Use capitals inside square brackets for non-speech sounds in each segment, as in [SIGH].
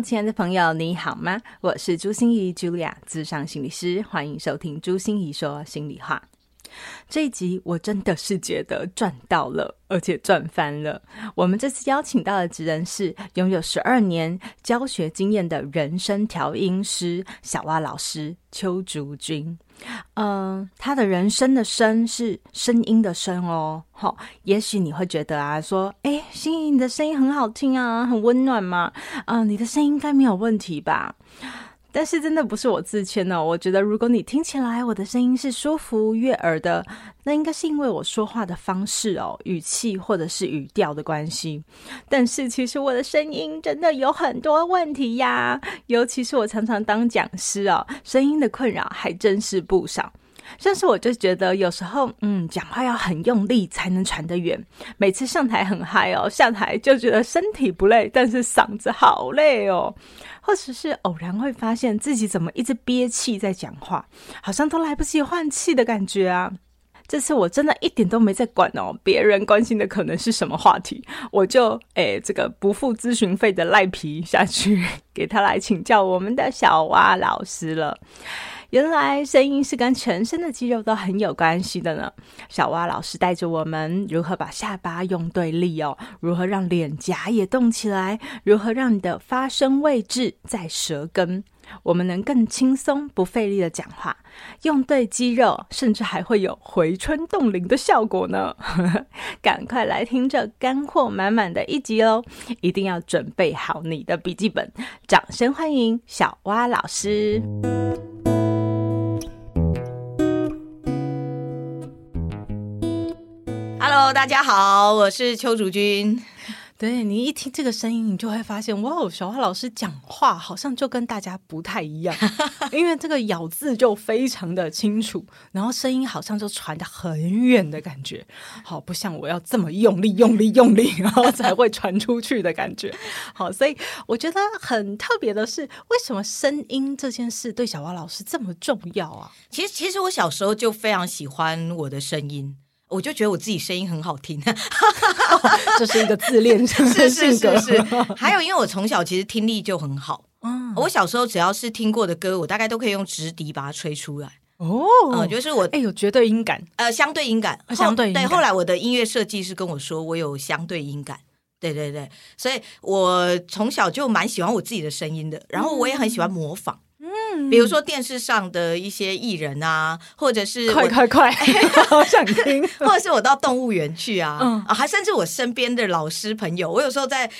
亲爱的朋友，你好吗？我是朱心怡 Julia，咨商心理师，欢迎收听朱心怡说心里话。这一集我真的是觉得赚到了，而且赚翻了。我们这次邀请到的职人是拥有十二年教学经验的人生调音师小蛙老师邱竹君。嗯、他的人生的声是声音的声哦。好，也许你会觉得啊，说，哎，心怡你的声音很好听啊，很温暖嘛。啊、你的声音应该没有问题吧？但是真的不是我自谦哦，我觉得如果你听起来我的声音是舒服悦耳的，那应该是因为我说话的方式哦，语气或者是语调的关系。但是其实我的声音真的有很多问题呀，尤其是我常常当讲师哦，声音的困扰还真是不少。但是我就觉得有时候，嗯，讲话要很用力才能传得远。每次上台很嗨哦，下台就觉得身体不累，但是嗓子好累哦。或者是偶然会发现自己怎么一直憋气在讲话，好像都来不及换气的感觉啊。这次我真的一点都没在管哦，别人关心的可能是什么话题，我就诶这个不付咨询费的赖皮下去，[LAUGHS] 给他来请教我们的小蛙老师了。原来声音是跟全身的肌肉都很有关系的呢。小蛙老师带着我们如何把下巴用对力哦，如何让脸颊也动起来，如何让你的发声位置在舌根，我们能更轻松不费力的讲话，用对肌肉，甚至还会有回春冻龄的效果呢。[LAUGHS] 赶快来听这干货满满的一集哦！一定要准备好你的笔记本。掌声欢迎小蛙老师。Hello，大家好，我是邱竹君。对，你一听这个声音，你就会发现，哇，小花老师讲话好像就跟大家不太一样，[LAUGHS] 因为这个咬字就非常的清楚，然后声音好像就传的很远的感觉，好，不像我要这么用力、用力、用力，然后才会传出去的感觉。[LAUGHS] 好，所以我觉得很特别的是，为什么声音这件事对小花老师这么重要啊？其实，其实我小时候就非常喜欢我的声音。我就觉得我自己声音很好听，[LAUGHS] 这是一个自恋型的性格。是是是是，还有因为我从小其实听力就很好，嗯，我小时候只要是听过的歌，我大概都可以用直笛把它吹出来。哦，嗯，就是我哎有绝对音感，呃，相对音感，相对。对，后来我的音乐设计师跟我说，我有相对音感。对对对，所以我从小就蛮喜欢我自己的声音的，然后我也很喜欢模仿。嗯，比如说电视上的一些艺人啊，或者是快快快，[LAUGHS] 好想听，[LAUGHS] 或者是我到动物园去啊，嗯、啊，还甚至我身边的老师朋友，我有时候在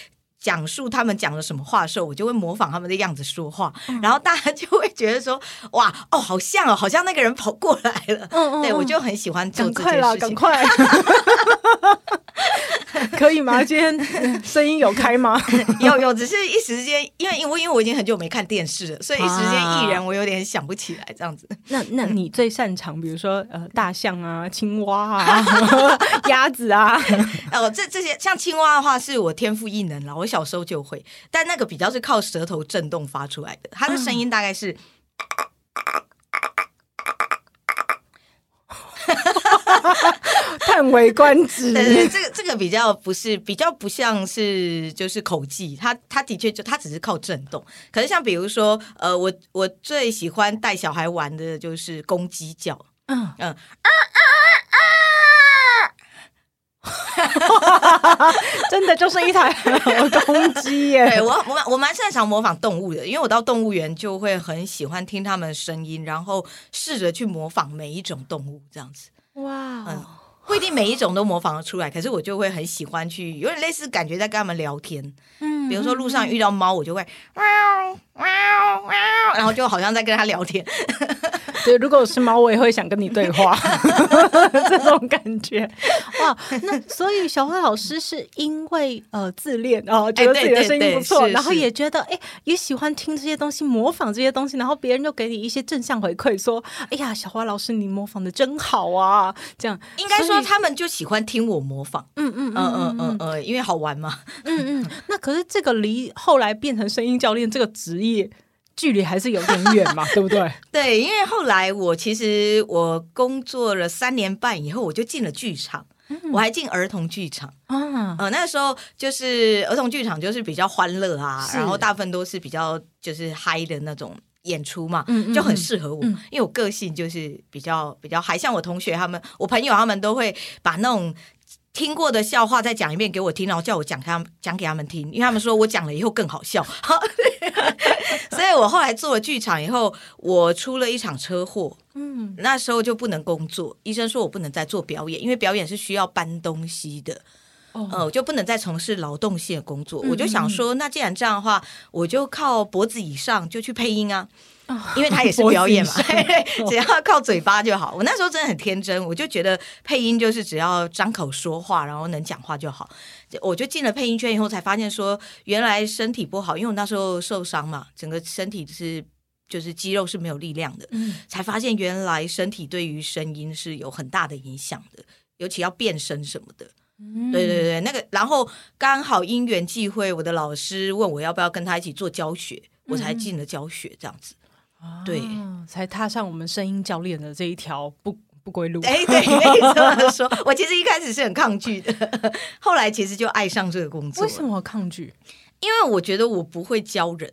讲述他们讲了什么话的时候，我就会模仿他们的样子说话，嗯、然后大家就会觉得说，哇，哦，好像哦，好像那个人跑过来了，嗯嗯，对，我就很喜欢做这件事情，赶快，赶快。[LAUGHS] [LAUGHS] 可以吗？[LAUGHS] 今天声音有开吗？[LAUGHS] 有有，只是一时间，因为因为因为我已经很久没看电视了，所以一时间艺人我有点想不起来这样子。啊、那那你最擅长，比如说呃，大象啊、青蛙啊、鸭子啊，哦，这这些像青蛙的话，是我天赋异能了，我小时候就会，但那个比较是靠舌头震动发出来的，它的声音大概是。嗯叹为观止。[LAUGHS] 对，这个这个比较不是，比较不像是就是口技，它它的确就它只是靠震动。可是像比如说，呃，我我最喜欢带小孩玩的就是公鸡叫，嗯嗯啊啊啊，[LAUGHS] 真的就是一台公鸡耶！[LAUGHS] 对，我我我蛮擅长模仿动物的，因为我到动物园就会很喜欢听它们的声音，然后试着去模仿每一种动物这样子。哇，嗯，不一定每一种都模仿得出来，可是我就会很喜欢去，有点类似感觉在跟他们聊天。嗯，比如说路上遇到猫，我就会喵喵喵，然后就好像在跟他聊天。对，如果我是猫，我也会想跟你对话，[LAUGHS] 这种感觉。哇，那所以小花老师是因为呃自恋哦，觉得自己的声音不错，然后也觉得哎也喜欢听这些东西，模仿这些东西，然后别人就给你一些正向回馈，说哎呀，小花老师你模仿的真好啊，这样应该说他们就喜欢听我模仿，嗯嗯嗯嗯嗯嗯，因为好玩嘛，[LAUGHS] 嗯嗯。那可是这个离后来变成声音教练这个职业。距离还是有点远嘛，[LAUGHS] 对不对？对，因为后来我其实我工作了三年半以后，我就进了剧场，嗯、我还进儿童剧场啊。呃，那时候就是儿童剧场，就是比较欢乐啊，然后大部分都是比较就是嗨的那种演出嘛，嗯、就很适合我，嗯、因为我个性就是比较比较嗨，像我同学他们，我朋友他们都会把那种。听过的笑话再讲一遍给我听，然后叫我讲他们讲给他们听，因为他们说我讲了以后更好笑。[LAUGHS] 所以我后来做了剧场以后，我出了一场车祸，嗯，那时候就不能工作，医生说我不能再做表演，因为表演是需要搬东西的，哦，呃，我就不能再从事劳动性的工作。嗯，我就想说，那既然这样的话，我就靠脖子以上就去配音啊。因为他也是表演嘛，[LAUGHS] 只要靠嘴巴就好。我那时候真的很天真，我就觉得配音就是只要张口说话，然后能讲话就好。我就进了配音圈以后，才发现说原来身体不好，因为我那时候受伤嘛，整个身体是就是肌肉是没有力量的。嗯，才发现原来身体对于声音是有很大的影响的，尤其要变声什么的。嗯，对对对，那个然后刚好因缘际会，我的老师问我要不要跟他一起做教学，我才进了教学这样子。对，才踏上我们声音教练的这一条不不归路。哎，对，没错。说，我其实一开始是很抗拒的，后来其实就爱上这个工作。为什么抗拒？因为我觉得我不会教人，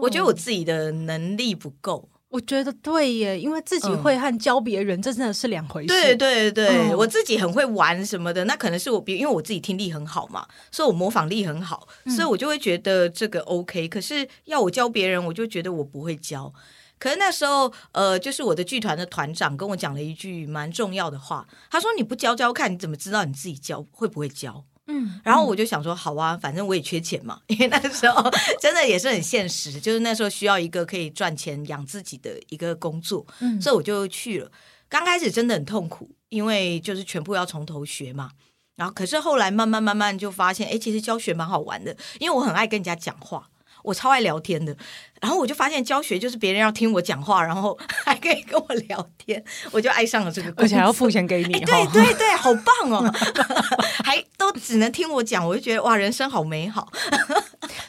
我觉得我自己的能力不够。我觉得对耶，因为自己会和教别人，这真的是两回事。对对对，我自己很会玩什么的，那可能是我比，因为我自己听力很好嘛，所以我模仿力很好，所以我就会觉得这个 OK。可是要我教别人，我就觉得我不会教。可是那时候，呃，就是我的剧团的团长跟我讲了一句蛮重要的话，他说：“你不教教看，你怎么知道你自己教会不会教？”嗯，然后我就想说，好啊，反正我也缺钱嘛，因为那个时候 [LAUGHS] 真的也是很现实，就是那时候需要一个可以赚钱养自己的一个工作，嗯，所以我就去了。刚开始真的很痛苦，因为就是全部要从头学嘛。然后可是后来慢慢慢慢就发现，哎，其实教学蛮好玩的，因为我很爱跟人家讲话。我超爱聊天的，然后我就发现教学就是别人要听我讲话，然后 [LAUGHS] 还可以跟我聊天，我就爱上了这个，而且还要付钱给你，对对对，好棒哦，[LAUGHS] 还都只能听我讲，我就觉得哇，人生好美好。[LAUGHS]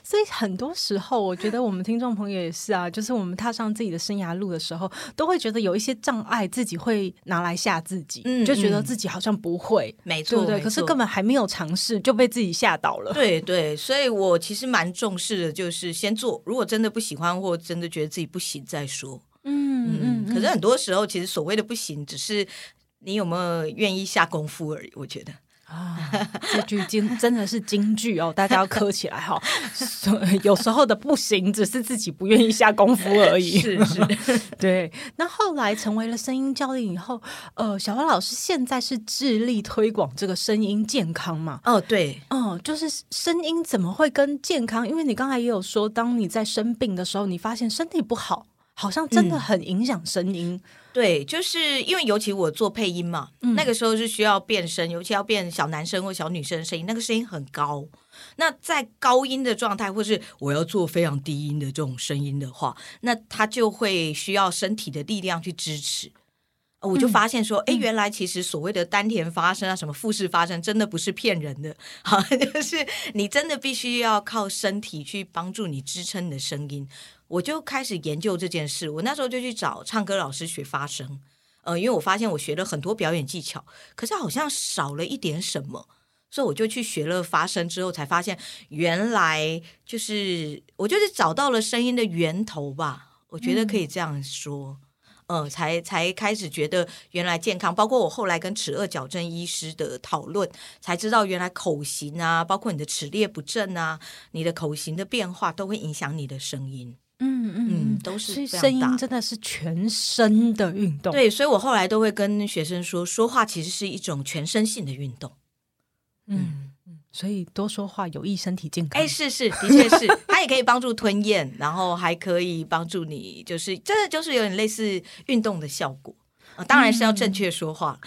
所以很多时候，我觉得我们听众朋友也是啊，就是我们踏上自己的生涯路的时候，都会觉得有一些障碍，自己会拿来吓自己，嗯，就觉得自己好像不会，没错，对，可是根本还没有尝试就被自己吓倒了。对对，所以我其实蛮重视的，就是先做，如果真的不喜欢或真的觉得自己不行再说。嗯嗯，可是很多时候，其实所谓的不行，只是你有没有愿意下功夫而已。我觉得。啊，这句金真的是金句哦，大家要磕起来哈。[LAUGHS] 有时候的不行，只是自己不愿意下功夫而已。是 [LAUGHS] 是，[LAUGHS] 对。那后来成为了声音教练以后，呃，小花老师现在是致力推广这个声音健康嘛？哦，对，嗯，就是声音怎么会跟健康？因为你刚才也有说，当你在生病的时候，你发现身体不好。好像真的很影响声音，嗯，对，就是因为尤其我做配音嘛，嗯，那个时候是需要变声，尤其要变小男生或小女生的声音，那个声音很高。那在高音的状态，或是我要做非常低音的这种声音的话，那他就会需要身体的力量去支持。我就发现说，哎，嗯，原来其实所谓的丹田发声啊，什么腹式发声，真的不是骗人的，好，[LAUGHS] 就是你真的必须要靠身体去帮助你支撑你的声音。我就开始研究这件事，我那时候就去找唱歌老师学发声，呃，因为我发现我学了很多表演技巧，可是好像少了一点什么，所以我就去学了发声，之后才发现原来就是我就是找到了声音的源头吧，我觉得可以这样说，嗯、呃，才才开始觉得原来健康，包括我后来跟齿颚矫正医师的讨论，才知道原来口型啊，包括你的齿列不正啊，你的口型的变化都会影响你的声音。嗯嗯，都是声音真的是全身的运动。对，所以我后来都会跟学生说，说话其实是一种全身性的运动。嗯嗯，所以多说话有益身体健康。哎，是是，的确是，它也可以帮助吞咽，然后还可以帮助你，就是真的就是有点类似运动的效果。当然是要正确说话。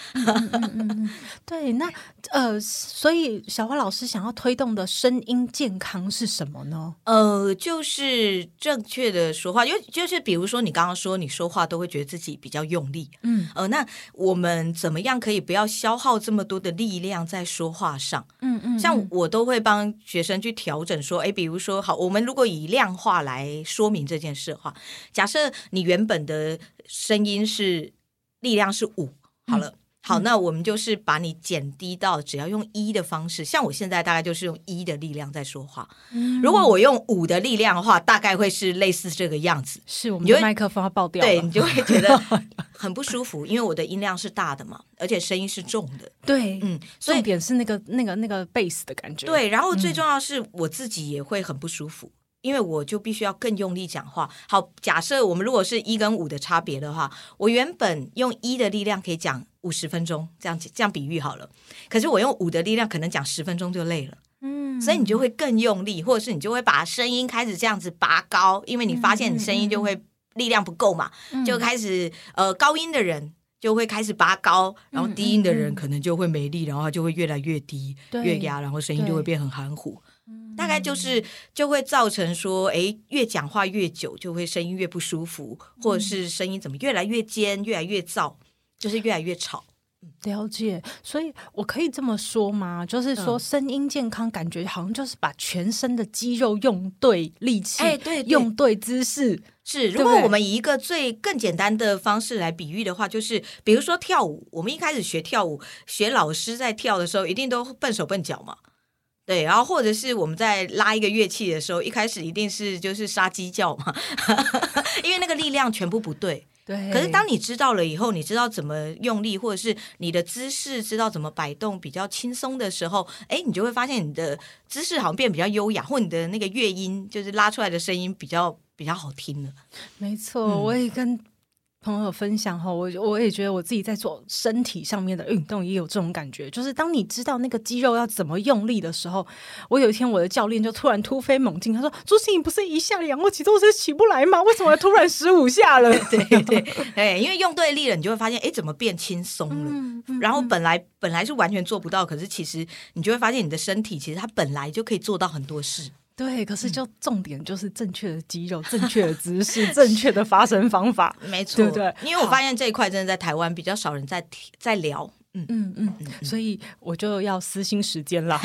对，那呃，所以小花老师想要推动的声音健康是什么呢？呃，就是正确的说话，就就是比如说你刚刚说你说话都会觉得自己比较用力，嗯，呃，那我们怎么样可以不要消耗这么多的力量在说话上？嗯嗯，像我都会帮学生去调整说，哎，比如说好，我们如果以量化来说明这件事的话，假设你原本的声音是。力量是五，好了，嗯、好，那我们就是把你减低到只要用一的方式，像我现在大概就是用一的力量在说话。嗯、如果我用五的力量的话，大概会是类似这个样子。是我们的麦克风要爆掉，对，你就会觉得 [LAUGHS] 很不舒服，因为我的音量是大的嘛，而且声音是重的。[LAUGHS] 对，嗯，所以重点是那个那个那个贝斯的感觉。对，然后最重要是我自己也会很不舒服。嗯因为我就必须要更用力讲话。好，假设我们如果是一跟五的差别的话，我原本用一的力量可以讲五十分钟，这样这样比喻好了。可是我用五的力量，可能讲十分钟就累了。嗯，所以你就会更用力，或者是你就会把声音开始这样子拔高，因为你发现你声音就会力量不够嘛，嗯、就开始呃高音的人就会开始拔高，然后低音的人可能就会没力，然后就会越来越低，对越压，然后声音就会变很含糊。大概就是就会造成说，哎，越讲话越久，就会声音越不舒服，或者是声音怎么越来越尖，越来越燥，就是越来越吵。了解，所以我可以这么说吗？就是说，声音健康，感觉好像就是把全身的肌肉用对力气，哎，对，用对姿势。是，如果我们以一个最更简单的方式来比喻的话，就是比如说跳舞，我们一开始学跳舞，学老师在跳的时候，一定都笨手笨脚嘛。对，然后或者是我们在拉一个乐器的时候，一开始一定是就是杀鸡叫嘛，[LAUGHS] 因为那个力量全部不对。对。可是当你知道了以后，你知道怎么用力，或者是你的姿势知道怎么摆动比较轻松的时候，哎，你就会发现你的姿势好像变得比较优雅，或你的那个乐音就是拉出来的声音比较比较好听了。没错，嗯、我也跟。朋友分享后，我我也觉得我自己在做身体上面的运动也有这种感觉，就是当你知道那个肌肉要怎么用力的时候，我有一天我的教练就突然突飞猛进，他说：“朱芯，你不是一下仰卧起坐是起不来吗？为什么突然十五下了？” [LAUGHS] 对对对，[LAUGHS] 因为用对力了，你就会发现，哎，怎么变轻松了？嗯嗯、然后本来本来是完全做不到，可是其实你就会发现，你的身体其实它本来就可以做到很多事。对，可是就重点就是正确的肌肉、嗯、正确的姿势、[LAUGHS] 正确的发声方法，没错，对不对？因为我发现这一块真的在台湾比较少人在在聊。嗯嗯嗯，所以我就要私心时间了。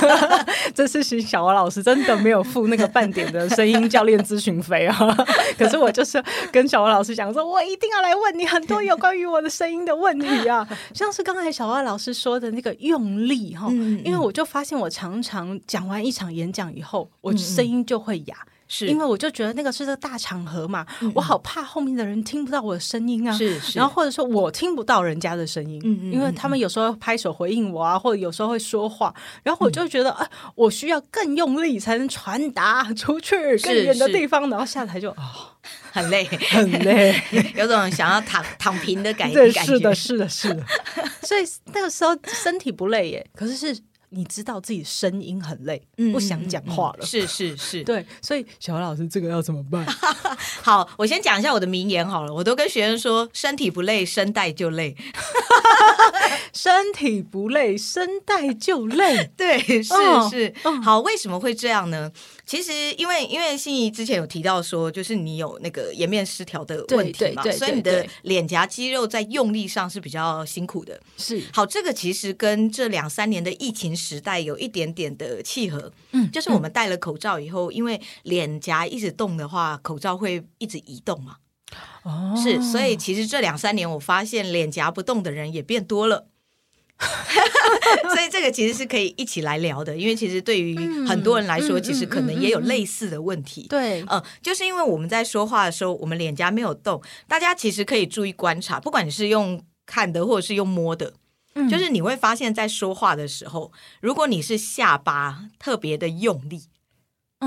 [LAUGHS] 这次是小王老师真的没有付那个半点的声音教练咨询费啊。[LAUGHS] 可是我就是跟小王老师讲说，我一定要来问你很多有关于我的声音的问题啊。[LAUGHS] 像是刚才小王老师说的那个用力哈，因为我就发现我常常讲完一场演讲以后，我声音就会哑。是因为我就觉得那个是个大场合嘛，嗯、我好怕后面的人听不到我的声音啊。是，是然后或者说我听不到人家的声音，嗯嗯，因为他们有时候拍手回应我啊，或者有时候会说话，然后我就觉得啊、我需要更用力才能传达 [LAUGHS] 出去更远的地方，然后下台就啊、哦、[LAUGHS] 很累 [LAUGHS] 很累，有种想要躺躺平的感觉。对，是的，是的，是的。所以那个时候身体不累耶，可是是。你知道自己声音很累，嗯、不想讲话了。是是是，[LAUGHS] 对，所以小蛙老师这个要怎么办？[LAUGHS] 好，我先讲一下我的名言好了，我都跟学生说：身体不累，声带就累。[LAUGHS] 身体不累，声带就累。对，是是。好，为什么会这样呢？其实，因为因为心怡之前有提到说，就是你有那个颜面失调的问题嘛，所以你的脸颊肌肉在用力上是比较辛苦的。是，好，这个其实跟这两三年的疫情时代有一点点的契合。嗯，就是我们戴了口罩以后，因为脸颊一直动的话，口罩会一直移动嘛。哦，是，所以其实这两三年我发现脸颊不动的人也变多了。[LAUGHS] 所以这个其实是可以一起来聊的，因为其实对于很多人来说，其实可能也有类似的问题。对，嗯，就是因为我们在说话的时候，我们脸颊没有动，大家其实可以注意观察，不管你是用看的或者是用摸的，就是你会发现在说话的时候，如果你是下巴特别的用力，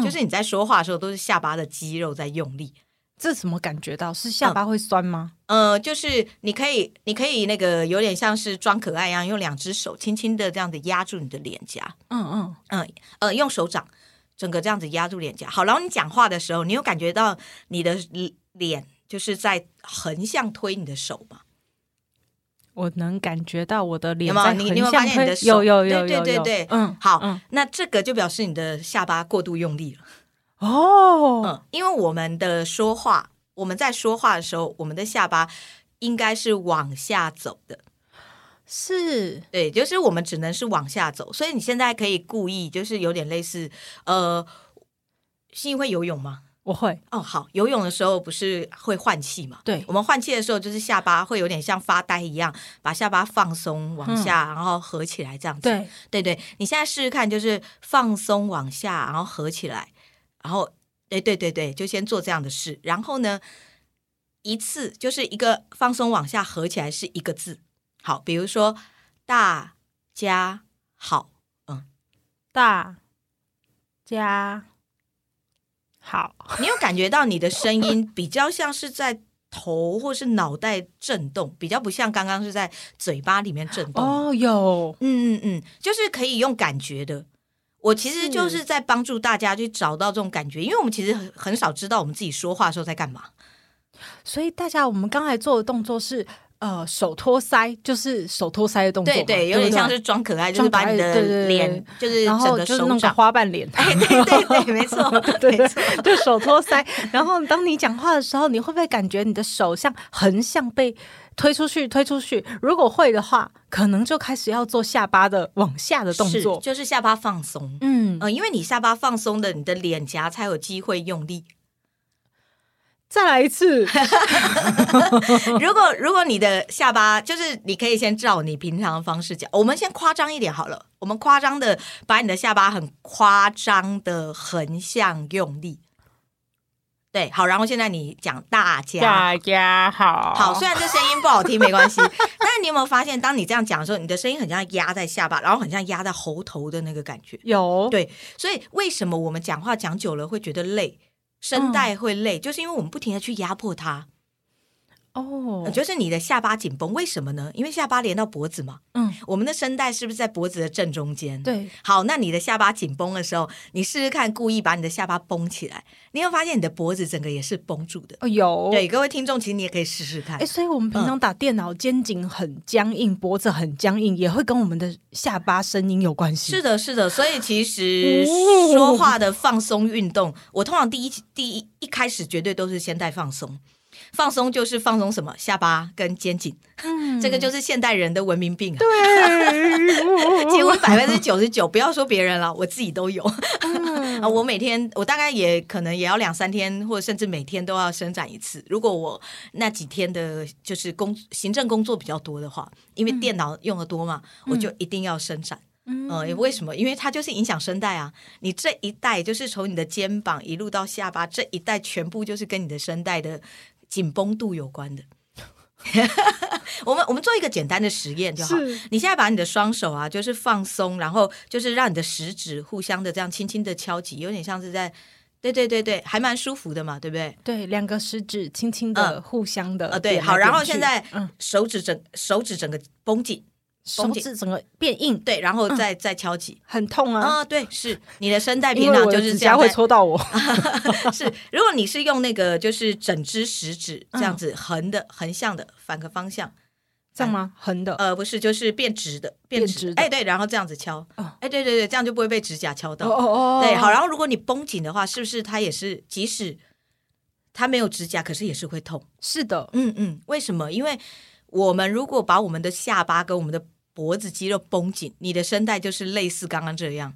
就是你在说话的时候都是下巴的肌肉在用力。这怎么感觉到是下巴会酸吗？嗯、呃，就是你可以，你可以那个有点像是装可爱一样，用两只手轻轻的这样子压住你的脸颊。嗯嗯嗯，呃，用手掌整个这样子压住脸颊。好，然后你讲话的时候，你有感觉到你的脸就是在横向推你的手吗？我能感觉到我的脸有没有？你你有没有发现你的手？有有有对对对对，嗯，好，嗯那这个就表示你的下巴过度用力了。哦，嗯，因为我们的说话，我们在说话的时候，我们的下巴应该是往下走的。是对，就是我们只能是往下走，所以你现在可以故意，就是有点类似，呃，是因为游泳吗？我会哦，好，游泳的时候不是会换气嘛？对，我们换气的时候，就是下巴会有点像发呆一样，把下巴放松往下，嗯、然后合起来这样子。对，对对，你现在试试看，就是放松往下，然后合起来，然后，对对对对，就先做这样的事，然后呢，一次就是一个放松往下合起来是一个字。好，比如说大家好，嗯，大家好，[LAUGHS] 你有感觉到你的声音比较像是在头或是脑袋震动，比较不像刚刚是在嘴巴里面震动。哦，有，嗯嗯嗯，就是可以用感觉的。我其实就是在帮助大家去找到这种感觉，因为我们其实很很少知道我们自己说话的时候在干嘛。所以大家，我们刚才做的动作是。呃，手托腮就是手托腮的动作，对对，有点像是装可爱，就是把你的脸，就是然后就是弄个花瓣脸，[LAUGHS] 对对对，没错，[LAUGHS] 对，就手托腮。然后当你讲话的时候，你会不会感觉你的手像横向被推出去，推出去？如果会的话，可能就开始要做下巴的往下的动作，就是下巴放松。嗯呃，因为你下巴放松的，你的脸颊才有机会用力。再来一次。[LAUGHS] [LAUGHS] 如果如果你的下巴就是，你可以先照你平常的方式讲。我们先夸张一点好了，我们夸张的把你的下巴很夸张的横向用力。对，好，然后现在你讲大家，大家好，好。虽然这声音不好听，没关系。但是你有没有发现，当你这样讲的时候，你的声音很像压在下巴，然后很像压在喉头的那个感觉？有。对，所以为什么我们讲话讲久了会觉得累？声带会累，嗯、就是因为我们不停的去压迫它。哦，就是你的下巴紧绷，为什么呢？因为下巴连到脖子嘛。嗯，我们的声带是不是在脖子的正中间？对。好，那你的下巴紧绷的时候，你试试看，故意把你的下巴绷起来，你会发现你的脖子整个也是绷住的。哦，有。对，各位听众，其实你也可以试试看。哎，所以我们平常打电脑，肩颈很僵硬，嗯、脖子很僵硬，也会跟我们的下巴声音有关系。是的，是的。所以其实说话的放松运动，哦、我通常第一第一一开始绝对都是先带放松。放松就是放松什么？下巴跟肩颈，嗯，这个就是现代人的文明病啊。对，[LAUGHS] 几乎百分之九十九，不要说别人了，我自己都有。嗯、[LAUGHS] 我每天，我大概也可能也要两三天，或者甚至每天都要伸展一次。如果我那几天的，就是工行政工作比较多的话，因为电脑用的多嘛，嗯、我就一定要伸展。嗯，嗯，为什么？因为它就是影响声带啊。你这一带就是从你的肩膀一路到下巴，这一带全部就是跟你的声带的。紧绷度有关的，[LAUGHS] 我们我们做一个简单的实验就好。你现在把你的双手啊，就是放松，然后就是让你的食指互相的这样轻轻的敲击，有点像是在，对对对对，还蛮舒服的嘛，对不对？对，两个食指轻轻的互相的，呃，对，好，然后现在手指整手指整个绷紧。手指整个变硬，对，然后再、嗯、再敲击，很痛啊！啊，对，是你的声带平常就是这样，会戳到我。[LAUGHS] 是，如果你是用那个就是整只食指这样子横的、横向的反个方向，这样吗？横的？呃，不是，就是变直的，变直。哎，对，然后这样子敲，哎，对对对，这样就不会被指甲敲到。哦哦哦，对，好。然后如果你绷紧的话，是不是它也是，即使它没有指甲，可是也是会痛？是的，嗯嗯。为什么？因为我们如果把我们的下巴跟我们的脖子肌肉绷紧，你的声带就是类似刚刚这样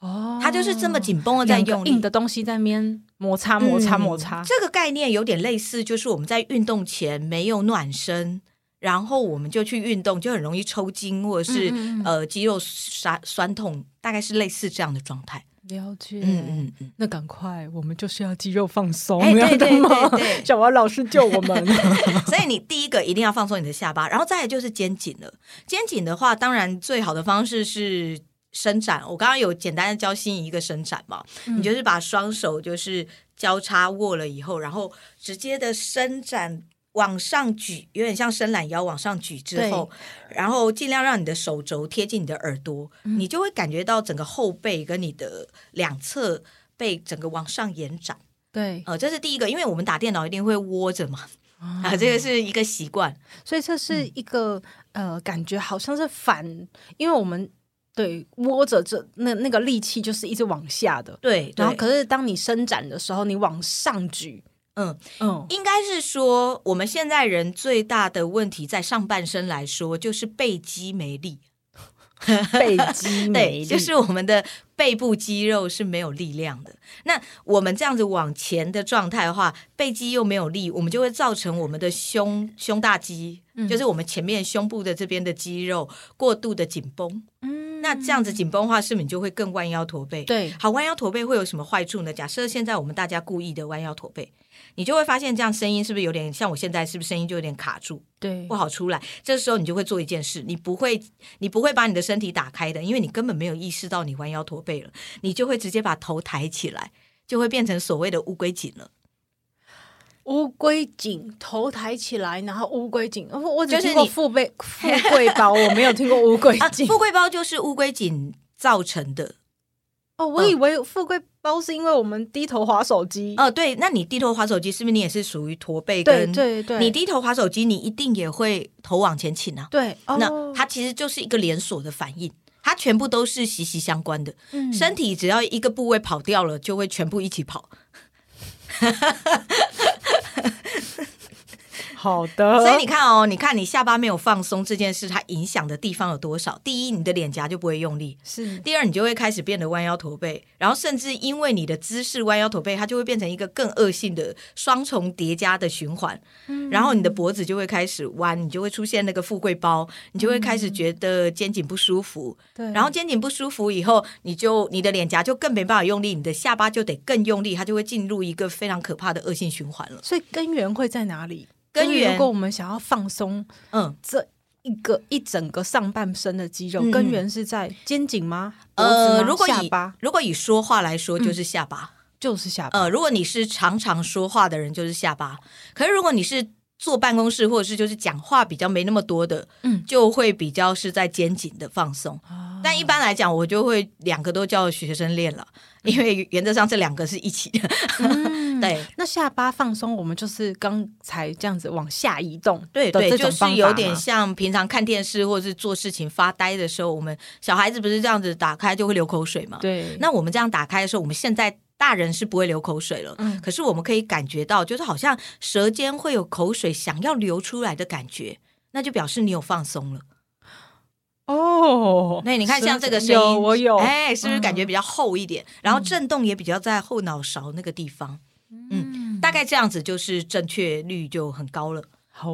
哦，它就是这么紧绷的在用硬的东西在那边摩擦摩擦摩擦。这个概念有点类似，就是我们在运动前没有暖身，然后我们就去运动，就很容易抽筋或者是嗯嗯呃肌肉酸酸痛，大概是类似这样的状态。了解，嗯嗯嗯，那赶快，我们就是要肌肉放松，欸、对对对对，[LAUGHS] 小王老师救我们。[LAUGHS] 所以你第一个一定要放松你的下巴，然后再来就是肩颈了。肩颈的话，当然最好的方式是伸展。我刚刚有简单的教心仪一个伸展嘛，嗯、你就是把双手就是交叉握了以后，然后直接的伸展。往上举，有点像伸懒腰，往上举之后，然后尽量让你的手肘贴近你的耳朵，嗯、你就会感觉到整个后背跟你的两侧被整个往上延展。对，呃，这是第一个，因为我们打电脑一定会窝着嘛，啊，这个是一个习惯，所以这是一个、嗯、呃，感觉好像是反，因为我们对窝着这那那个力气就是一直往下的，对，然后可是当你伸展的时候，你往上举，嗯嗯，应该是说我们现在人最大的问题在上半身来说，就是背肌没力。[LAUGHS] 背肌没力，[LAUGHS] 就是我们的背部肌肉是没有力量的。那我们这样子往前的状态的话，背肌又没有力，我们就会造成我们的胸胸大肌，嗯、就是我们前面胸部的这边的肌肉过度的紧绷。嗯，那这样子紧绷的话，是不是你就会更弯腰驼背？对，好，弯腰驼背会有什么坏处呢？假设现在我们大家故意的弯腰驼背。你就会发现，这样声音是不是有点像我现在？是不是声音就有点卡住？对，不好出来。这时候你就会做一件事，你不会，你不会把你的身体打开的，因为你根本没有意识到你弯腰驼背了，你就会直接把头抬起来，就会变成所谓的乌龟颈了。乌龟颈，头抬起来，然后乌龟颈。我只听过富贵富贵包，我没有听过乌龟颈。富贵包就是乌龟颈造成的。哦，我以为富贵包是因为我们低头划手机。哦，对，那你低头划手机，是不是你也是属于驼背跟？对对对。你低头划手机，你一定也会头往前倾啊。对，哦、那它其实就是一个连锁的反应，它全部都是息息相关的。嗯，身体只要一个部位跑掉了，就会全部一起跑。[LAUGHS] 好的，所以你看哦，你看你下巴没有放松这件事，它影响的地方有多少？第一，你的脸颊就不会用力；是。第二，你就会开始变得弯腰驼背，然后甚至因为你的姿势弯腰驼背，它就会变成一个更恶性的双重叠加的循环。嗯。然后你的脖子就会开始弯，你就会出现那个富贵包，你就会开始觉得肩颈不舒服。对。然后肩颈不舒服以后，你就你的脸颊就更没办法用力，你的下巴就得更用力，它就会进入一个非常可怕的恶性循环了。所以根源会在哪里？根源，如果我们想要放松，嗯，这一个一整个上半身的肌肉，嗯、根源是在肩颈吗？呃，如果以下巴，如果以说话来说，就是下巴，嗯、就是下巴。呃，如果你是常常说话的人，就是下巴。可是如果你是坐办公室，或者是就是讲话比较没那么多的，嗯，就会比较是在肩颈的放松。哦、但一般来讲，我就会两个都叫学生练了，嗯、因为原则上这两个是一起的。嗯、[LAUGHS] 对，那下巴放松，我们就是刚才这样子往下移动。对对，就是有点像平常看电视或者是做事情发呆的时候，我们小孩子不是这样子打开就会流口水嘛？对。那我们这样打开的时候，我们现在。大人是不会流口水了，嗯，可是我们可以感觉到，就是好像舌尖会有口水想要流出来的感觉，那就表示你有放松了。哦，那你看像这个声音，我有，哎，是不是感觉比较厚一点？嗯，然后震动也比较在后脑勺那个地方，嗯，嗯，大概这样子就是正确率就很高了。好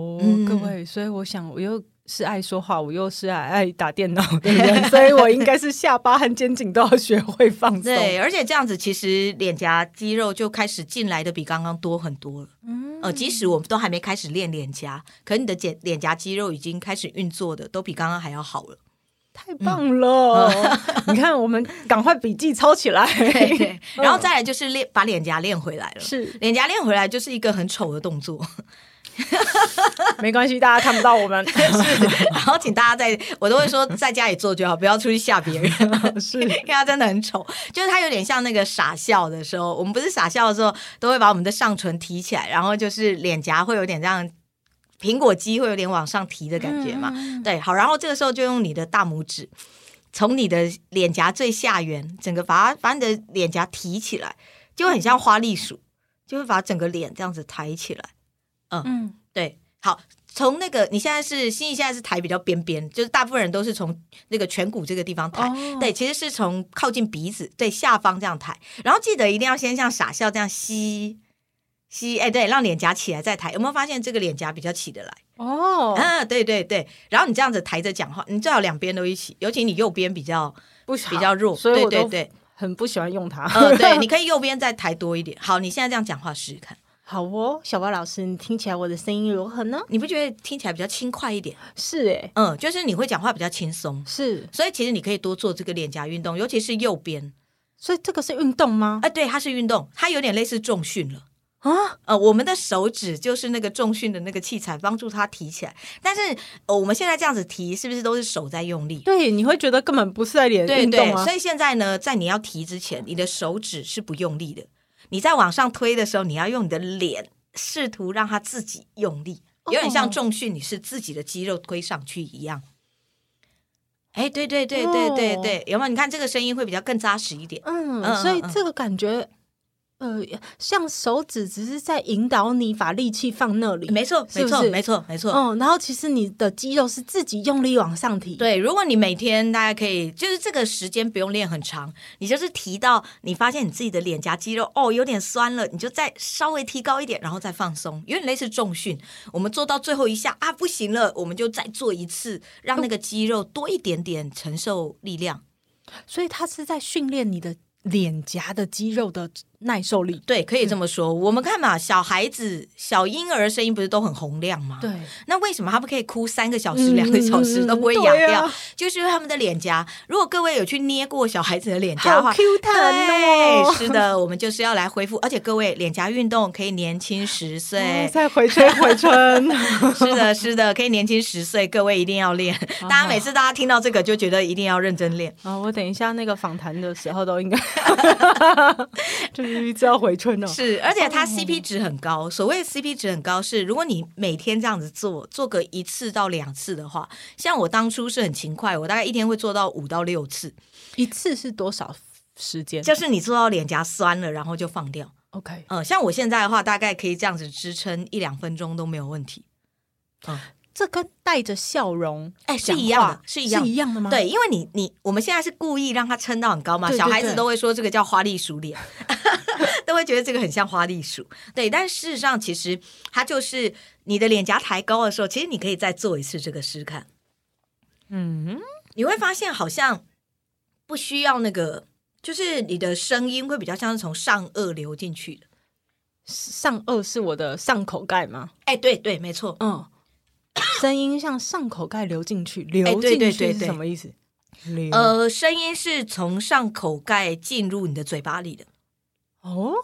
各位，所以我想我又。是爱说话，我又是爱爱打电脑，的人？[LAUGHS] 所以我应该是下巴和肩颈都要学会放松。对，而且这样子其实脸颊肌肉就开始进来的比刚刚多很多了。嗯，呃，即使我们都还没开始练脸颊，可你的脸脸颊肌肉已经开始运作的，都比刚刚还要好了。太棒了！嗯、你看，我们赶快笔记抄起来。[LAUGHS] 对对，然后再来就是练把脸颊练回来了。是，脸颊练回来就是一个很丑的动作。[LAUGHS] 没关系，大家看不到我们。[LAUGHS] 是，然后请大家在，我都会说在家里做就好，不要出去吓别人。[LAUGHS] 是，因为他真的很丑，就是他有点像那个傻笑的时候，我们不是傻笑的时候，都会把我们的上唇提起来，然后就是脸颊会有点这样，苹果肌会有点往上提的感觉嘛。嗯、对，好，然后这个时候就用你的大拇指，从你的脸颊最下缘，整个把它把你的脸颊提起来，就很像花栗鼠，就会把整个脸这样子抬起来。嗯，嗯对，好，从那个你现在是心怡现在是抬比较边边，就是大部分人都是从那个颧骨这个地方抬，哦、对，其实是从靠近鼻子对下方这样抬，然后记得一定要先像傻笑这样吸吸，哎，对，让脸颊起来再抬，有没有发现这个脸颊比较起得来？哦，嗯，对对对，然后你这样子抬着讲话，你最好两边都一起，尤其你右边比较不比较弱，所以我对对对，很不喜欢用它。嗯，对，[LAUGHS] 你可以右边再抬多一点。好，你现在这样讲话试试看。好哦，小高老师，你听起来我的声音如何呢？你不觉得听起来比较轻快一点？是诶，嗯，就是你会讲话比较轻松，是，所以其实你可以多做这个脸颊运动，尤其是右边。所以这个是运动吗？啊，对，它是运动，它有点类似重训了啊。呃，我们的手指就是那个重训的那个器材，帮助它提起来。但是，呃，我们现在这样子提，是不是都是手在用力？对，你会觉得根本不是在脸运动啊。对对，所以现在呢，在你要提之前，你的手指是不用力的。你在往上推的时候，你要用你的脸试图让它自己用力，有点像重训，你是自己的肌肉推上去一样。哎，对对对对对对，有没有？你看这个声音会比较更扎实一点。嗯，嗯，所以这个感觉。呃，像手指只是在引导你把力气放那里，没错，没错，没错，没错。嗯，然后其实你的肌肉是自己用力往上提。对，如果你每天大家可以，就是这个时间不用练很长，你就是提到你发现你自己的脸颊肌肉哦有点酸了，你就再稍微提高一点，然后再放松，有点类似重训。我们做到最后一下啊，不行了，我们就再做一次，让那个肌肉多一点点承受力量。所以它是在训练你的脸颊的肌肉的。耐受力，对，可以这么说。嗯、我们看嘛，小孩子、小婴儿声音不是都很洪亮吗？对。那为什么他们可以哭三个小时、两、嗯、个小时都不会哑掉？啊、就是因为他们的脸颊。如果各位有去捏过小孩子的脸颊的话，Q 弹哦。是的，我们就是要来恢复。而且各位，脸颊运动可以年轻十岁。再回春，回春。[LAUGHS] 是的，是的，可以年轻十岁。各位一定要练。啊、大家每次大家听到这个，就觉得一定要认真练。啊，我等一下那个访谈的时候都应该。[LAUGHS] [LAUGHS] 就是。就要回春了，是，而且它 CP 值很高。所谓 CP 值很高，是如果你每天这样子做，做个一次到两次的话，像我当初是很勤快，我大概一天会做到五到六次。一次是多少时间？就是你做到脸颊酸了，然后就放掉。OK，嗯，像我现在的话，大概可以这样子支撑一两分钟都没有问题。嗯。这跟带着笑容，哎，是一样的，是一样是一样的吗？对，因为你你我们现在是故意让它撑到很高嘛，小孩子都会说这个叫花栗鼠脸，[LAUGHS] 都会觉得这个很像花栗鼠。对，但事实上其实它就是你的脸颊抬高的时候，其实你可以再做一次这个试看。嗯，你会发现好像不需要那个，就是你的声音会比较像是从上颚流进去的。上颚是我的上口盖吗？哎，对对，没错，嗯。[COUGHS] 声音像上口盖流进去，流进去是什么意思？呃，声音是从上口盖进入你的嘴巴里的。哦，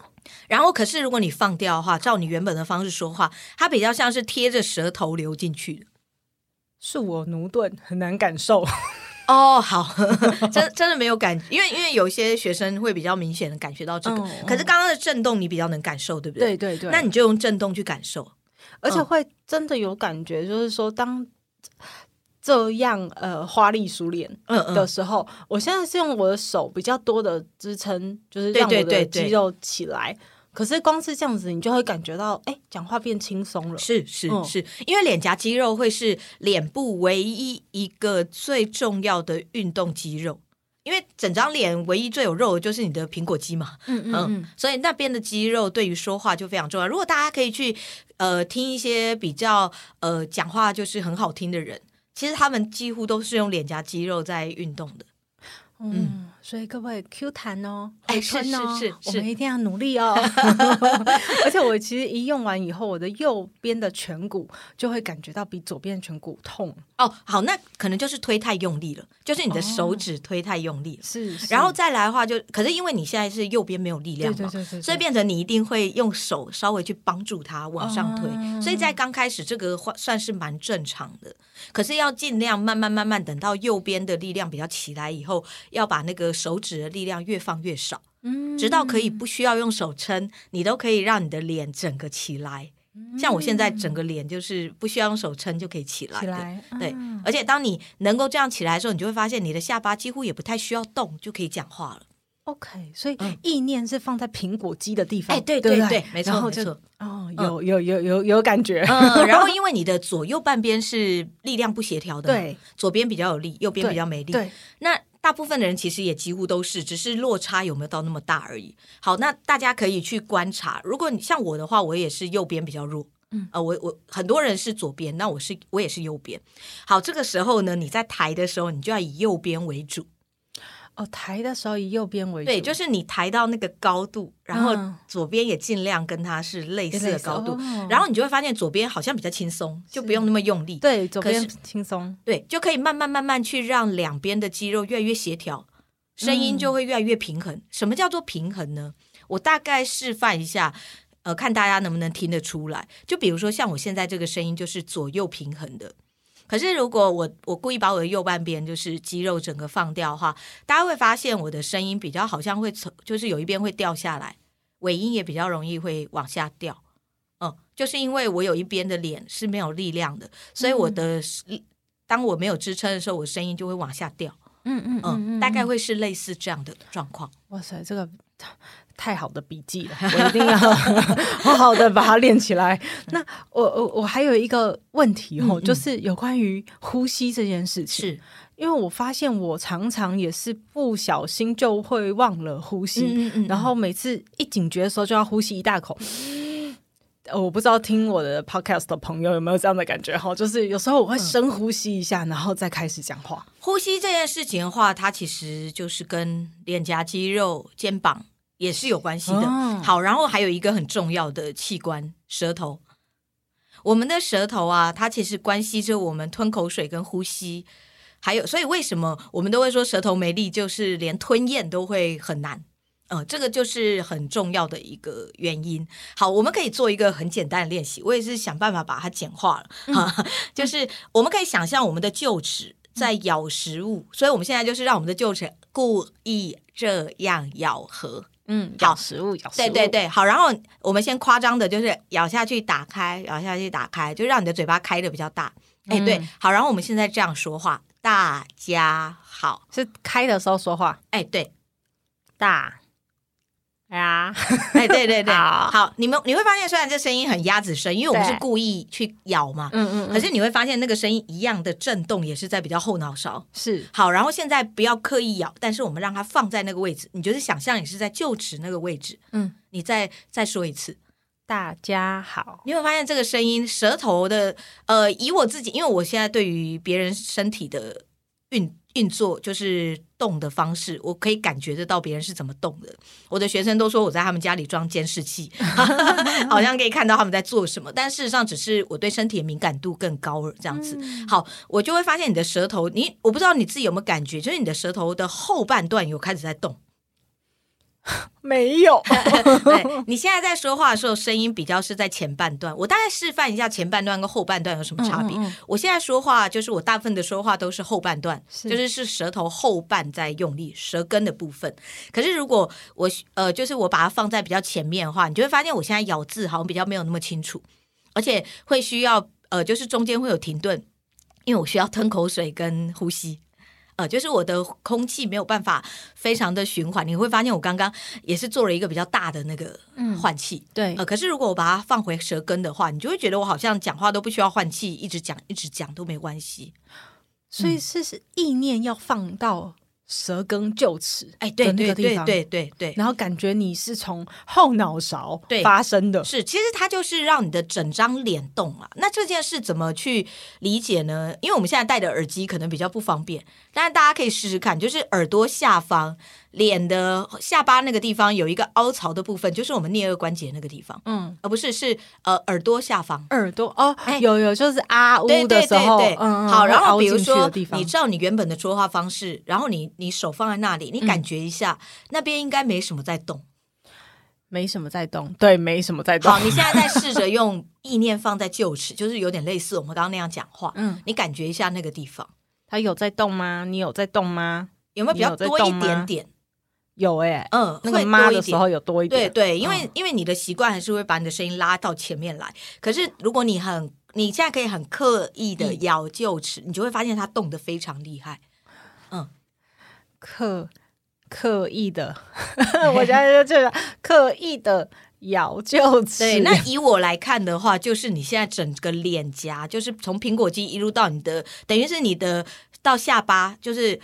然后可是如果你放掉的话，照你原本的方式说话，它比较像是贴着舌头流进去的。是我奴钝，很难感受。[LAUGHS] 哦，好，[LAUGHS] 真真的没有感，因为因为有些学生会比较明显的感觉到这个，嗯、可是刚刚的震动你比较能感受，对不对？对对对，那你就用震动去感受。而且会真的有感觉，就是说，当这样呃花栗鼠脸的时候，嗯嗯，我现在是用我的手比较多的支撑，就是让我的肌肉起来。对对对对，可是光是这样子，你就会感觉到，哎，讲话变轻松了。是是是，因为脸颊肌肉会是脸部唯一一个最重要的运动肌肉。因为整张脸唯一最有肉的就是你的苹果肌嘛，嗯嗯，嗯，所以那边的肌肉对于说话就非常重要。如果大家可以去呃听一些比较呃讲话就是很好听的人，其实他们几乎都是用脸颊肌肉在运动的，嗯。嗯所以各位 Q 弹哦，回春哦，是是是，是，我们一定要努力哦。[LAUGHS] 而且我其实一用完以后，我的右边的颧骨就会感觉到比左边的颧骨痛。哦，好，那可能就是推太用力了，就是你的手指推太用力了。是、哦，然后再来的话就，就可是因为你现在是右边没有力量嘛，对对对对对，所以变成你一定会用手稍微去帮助它往上推。哦、所以在刚开始这个算是蛮正常的，可是要尽量慢慢慢慢等到右边的力量比较起来以后，要把那个。手指的力量越放越少，嗯，直到可以不需要用手撑，你都可以让你的脸整个起来。像我现在整个脸就是不需要用手撑就可以起来的，起来，对。而且当你能够这样起来的时候，你就会发现你的下巴几乎也不太需要动就可以讲话了。OK，所以意念是放在苹果肌的地方，哎，对对对，没错没错。哦，有有有有有感觉。嗯，[LAUGHS] 然后因为你的左右半边是力量不协调的，对，左边比较有力，右边比较没力，对，那。大部分的人其实也几乎都是，只是落差有没有到那么大而已。好，那大家可以去观察。如果你像我的话，我也是右边比较弱。嗯，呃，我我很多人是左边，那我是我也是右边。好，这个时候呢，你在抬的时候，你就要以右边为主。哦，抬的时候以右边为主，对，就是你抬到那个高度，然后左边也尽量跟它是类似的高度，嗯、然后你就会发现左边好像比较轻松，就不用那么用力。对，左边轻松，对，就可以慢慢慢慢去让两边的肌肉越来越协调，声音就会越来越平衡。嗯、什么叫做平衡呢？我大概示范一下，呃，看大家能不能听得出来。就比如说像我现在这个声音，就是左右平衡的。可是，如果我我故意把我的右半边就是肌肉整个放掉的话，大家会发现我的声音比较好像会从，就是有一边会掉下来，尾音也比较容易会往下掉。嗯，就是因为我有一边的脸是没有力量的，所以我的、嗯、当我没有支撑的时候，我声音就会往下掉。嗯嗯嗯，嗯，大概会是类似这样的状况。哇塞，这个太好的笔记了，我一定要 [LAUGHS] 好好的把它练起来。那我我我还有一个问题哦，嗯嗯，就是有关于呼吸这件事情。是。因为我发现我常常也是不小心就会忘了呼吸，然后每次一警觉的时候就要呼吸一大口。[LAUGHS] 我不知道听我的 podcast 的朋友有没有这样的感觉哈，就是有时候我会深呼吸一下，嗯、然后再开始讲话。呼吸这件事情的话，它其实就是跟脸颊肌肉、肩膀也是有关系的。哦、好，然后还有一个很重要的器官——舌头。我们的舌头啊，它其实关系着我们吞口水跟呼吸。还有，所以为什么我们都会说舌头没力，就是连吞咽都会很难？呃，这个就是很重要的一个原因。好，我们可以做一个很简单的练习，我也是想办法把它简化了。嗯、哈，就是我们可以想象我们的臼齿在咬食物，嗯、所以我们现在就是让我们的臼齿故意这样咬合，嗯，咬食物，咬食物。对对对，好，然后我们先夸张的就是咬下去，打开，咬下去，打开，就让你的嘴巴开的比较大。哎，嗯、对，好，然后我们现在这样说话。大家好，是开的时候说话。哎，对，大呀，[LAUGHS] 哎，对对对，好，好，你们你会发现，虽然这声音很鸭子声，因为我们是故意去咬嘛，嗯嗯，可是你会发现那个声音一样的震动，也是在比较后脑勺。是，好，然后现在不要刻意咬，但是我们让它放在那个位置，你就是想象你是在就齿那个位置，嗯，你再再说一次。大家好，你会发现这个声音，舌头的呃，以我自己，因为我现在对于别人身体的运运作，就是动的方式，我可以感觉得到别人是怎么动的。我的学生都说我在他们家里装监视器，[LAUGHS] 好像可以看到他们在做什么，但事实上只是我对身体的敏感度更高了，这样子。好，我就会发现你的舌头，你我不知道你自己有没有感觉，就是你的舌头的后半段有开始在动。[LAUGHS] 没有对，[LAUGHS] 你现在在说话的时候，声音比较是在前半段。我大概示范一下前半段跟后半段有什么差别。嗯嗯嗯，我现在说话就是我大部分的说话都是后半段，是就是是舌头后半在用力，舌根的部分。可是如果我呃，就是我把它放在比较前面的话，你就会发现我现在咬字好像比较没有那么清楚，而且会需要呃，就是中间会有停顿，因为我需要吞口水跟呼吸。呃，就是我的空气没有办法非常的循环，你会发现我刚刚也是做了一个比较大的那个换气，嗯、对，呃，可是如果我把它放回舌根的话，你就会觉得我好像讲话都不需要换气，一直讲一直讲都没关系，所以是是意念要放到。舌根臼齿，哎，对对对对对对，然后感觉你是从后脑勺发生的，是，其实它就是让你的整张脸动啊。那这件事怎么去理解呢？因为我们现在戴的耳机可能比较不方便，但是大家可以试试看，就是耳朵下方。脸的下巴那个地方有一个凹槽的部分，就是我们颞颌关节那个地方，嗯，而不是是呃耳朵下方，耳朵哦，有有就是啊呜的时候，对对对对，嗯，好，然后比如说你照你原本的说话方式，然后你你手放在那里，你感觉一下，嗯、那边应该没什么在动，没什么在动，对，没什么在动。好，你现在在 [LAUGHS] 试着用意念放在臼齿，就是有点类似我们刚刚那样讲话，嗯，你感觉一下那个地方，它有在动吗？你有在动吗？有没有比较多一点点？有哎、欸，嗯，那个妈的时候有多一点，对对，因为、嗯、因为你的习惯还是会把你的声音拉到前面来。可是如果你很，你现在可以很刻意的咬臼齿，嗯、你就会发现它动得非常厉害。嗯，刻刻意的，[LAUGHS] 我现在就这个刻意的咬臼齿。对，那以我来看的话，就是你现在整个脸颊，就是从苹果肌一路到你的，等于是你的到下巴，就是。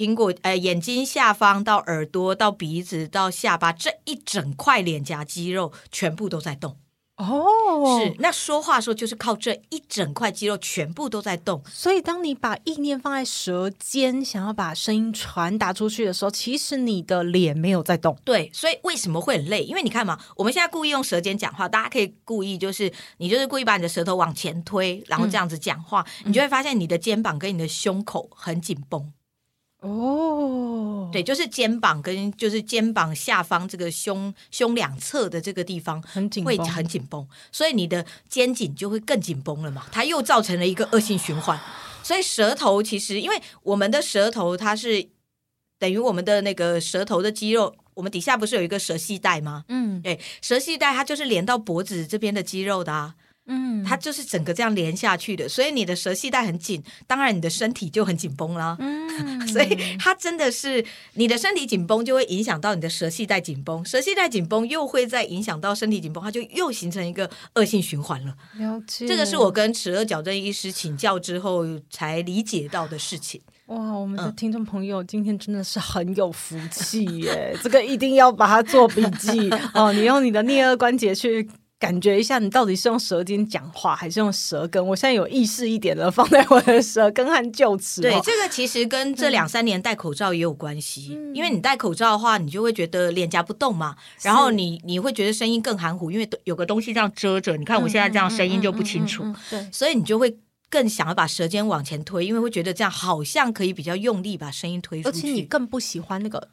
苹果呃，眼睛下方到耳朵到鼻子到下巴这一整块脸颊肌肉全部都在动哦，是那说话的时候就是靠这一整块肌肉全部都在动，所以当你把意念放在舌尖，想要把声音传达出去的时候，其实你的脸没有在动。对，所以为什么会很累？因为你看嘛，我们现在故意用舌尖讲话，大家可以故意就是你就是故意把你的舌头往前推，然后这样子讲话，嗯、你就会发现你的肩膀跟你的胸口很紧绷。哦，对，就是肩膀跟就是肩膀下方这个胸胸两侧的这个地方很紧，会很紧绷，所以你的肩颈就会更紧绷了嘛，它又造成了一个恶性循环。所以舌头其实，因为我们的舌头它是等于我们的那个舌头的肌肉。我们底下不是有一个舌系带吗？嗯，对，舌系带它就是连到脖子这边的肌肉的啊。嗯，它就是整个这样连下去的，所以你的舌系带很紧，当然你的身体就很紧绷啦。嗯，[LAUGHS] 所以它真的是你的身体紧绷，就会影响到你的舌系带紧绷，舌系带紧绷又会再影响到身体紧绷，它就又形成一个恶性循环了。了解，这个是我跟齿颚矫正医师请教之后才理解到的事情。哇，我们的听众朋友今天真的是很有福气耶！[LAUGHS] 这个一定要把它做笔记 [LAUGHS] 哦，你用你的颞颌关节去。感觉一下，你到底是用舌尖讲话还是用舌根？我现在有意识一点了，放在我的舌根和臼齿。对，这个其实跟这两三年戴口罩也有关系。嗯、因为你戴口罩的话，你就会觉得脸颊不动嘛，然后你你会觉得声音更含糊，因为有个东西这样遮着。你看我现在这样声音就不清楚。对，所以你就会更想要把舌尖往前推，因为会觉得这样好像可以比较用力把声音推出去。而且你更不喜欢那个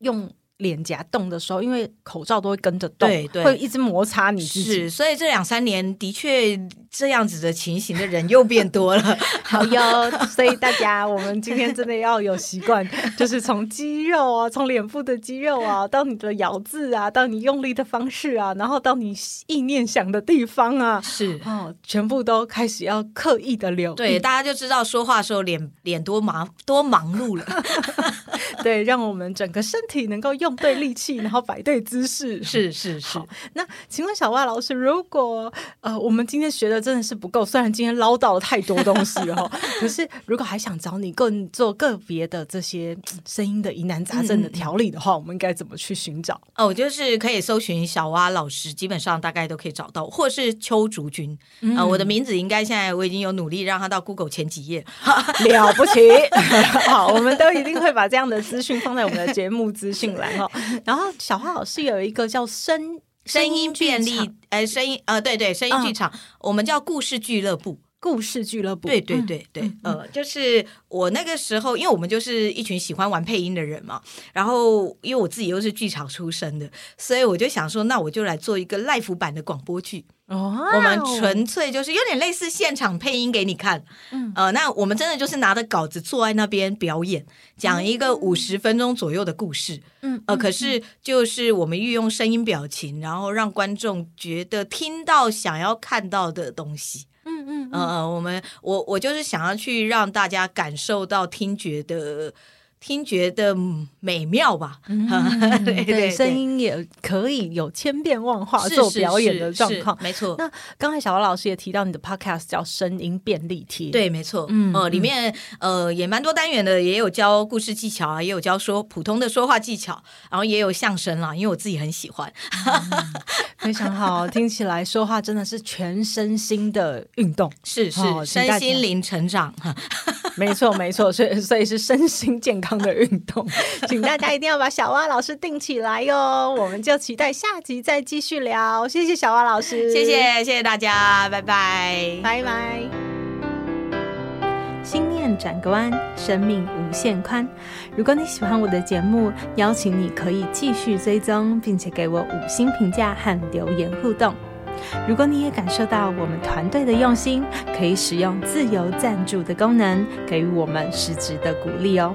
用。脸颊动的时候，因为口罩都会跟着动，对对，会一直摩擦你自己。是，所以这两三年的确这样子的情形的人又变多了。[LAUGHS] 好哟，所以大家我们今天真的要有习惯，就是从肌肉啊，从脸部的肌肉啊，到你的咬字啊，到你用力的方式啊，然后到你意念想的地方啊，是哦，全部都开始要刻意的留意。对，大家就知道说话的时候脸脸多忙多忙碌了。[LAUGHS] 对，让我们整个身体能够用对力气，[LAUGHS] 然后摆对姿势。是是是。那请问小蛙老师，如果呃，我们今天学的真的是不够，虽然今天唠叨了太多东西了，[LAUGHS] 可是如果还想找你更做个别的这些声音的疑难杂症的调理的话，嗯、我们应该怎么去寻找？哦，我就是可以搜寻小蛙老师，基本上大概都可以找到，或是邱竹君。啊、我的名字应该现在我已经有努力让他到 Google 前几页，[LAUGHS] 了不起。好，我们都一定会把这样的资讯放在我们的节目资讯栏哈。[LAUGHS] 然后小花老师有一个叫声声音便利，哎，声音呃，对对，声音剧场，嗯、我们叫故事俱乐部。故事俱乐部，对对对对，嗯嗯、呃，就是我那个时候，因为我们就是一群喜欢玩配音的人嘛，然后因为我自己又是剧场出身的，所以我就想说，那我就来做一个 live 版的广播剧。哦，我们纯粹就是有点类似现场配音给你看，嗯，呃，那我们真的就是拿着稿子坐在那边表演，讲一个五十分钟左右的故事，嗯，呃，可是就是我们运用声音表情，然后让观众觉得听到想要看到的东西。嗯嗯呃，我们我我就是想要去让大家感受到听觉的。听觉的美妙吧，嗯、[LAUGHS] 对，对，对，声音也可以有千变万化做表演的状况，没错。那刚才小王老师也提到你的 podcast 叫声音便利贴，对，没错，嗯，呃，里面呃也蛮多单元的，也有教故事技巧啊，也有教说普通的说话技巧，然后也有相声啦，因为我自己很喜欢，嗯、非常好，听起来说话真的是全身心的运动，是 [LAUGHS] 是，身心灵成长，[LAUGHS] 没错没错，所以所以是身心健康。的运动，[LAUGHS] 请大家一定要把小蛙老师定起来哟！[LAUGHS] 我们就期待下集再继续聊。谢谢小蛙老师，谢谢谢谢大家，拜拜拜拜。心念转个弯，生命无限宽。如果你喜欢我的节目，邀请你可以继续追踪，并且给我五星评价和留言互动。如果你也感受到我们团队的用心，可以使用自由赞助的功能，给予我们实质的鼓励哦。